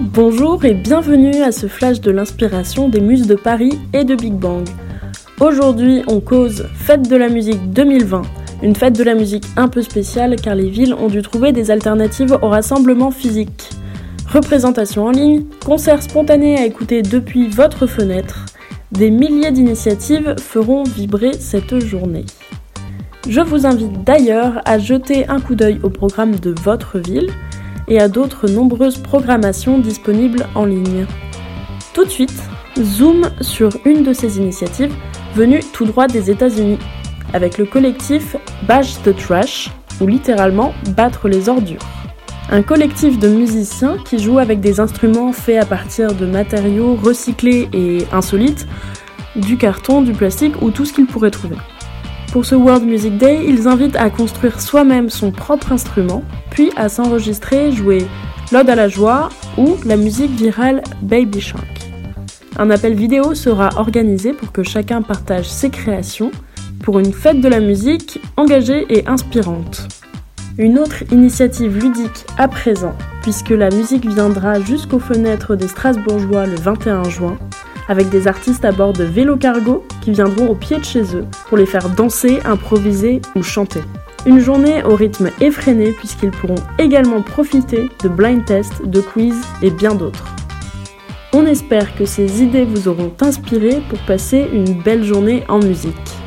Bonjour et bienvenue à ce flash de l'inspiration des muses de Paris et de Big Bang. Aujourd'hui, on cause Fête de la musique 2020, une fête de la musique un peu spéciale car les villes ont dû trouver des alternatives au rassemblement physique. Représentation en ligne, concerts spontanés à écouter depuis votre fenêtre, des milliers d'initiatives feront vibrer cette journée. Je vous invite d'ailleurs à jeter un coup d'œil au programme de votre ville et à d'autres nombreuses programmations disponibles en ligne. Tout de suite, zoom sur une de ces initiatives venues tout droit des États-Unis, avec le collectif Bash the Trash, ou littéralement battre les ordures. Un collectif de musiciens qui jouent avec des instruments faits à partir de matériaux recyclés et insolites, du carton, du plastique ou tout ce qu'ils pourraient trouver. Pour ce World Music Day, ils invitent à construire soi-même son propre instrument, puis à s'enregistrer, jouer l'Ode à la joie ou la musique virale Baby Shark. Un appel vidéo sera organisé pour que chacun partage ses créations pour une fête de la musique engagée et inspirante. Une autre initiative ludique à présent, puisque la musique viendra jusqu'aux fenêtres des Strasbourgeois le 21 juin, avec des artistes à bord de vélo cargo qui viendront au pied de chez eux pour les faire danser, improviser ou chanter. Une journée au rythme effréné puisqu'ils pourront également profiter de blind tests, de quiz et bien d'autres. On espère que ces idées vous auront inspiré pour passer une belle journée en musique.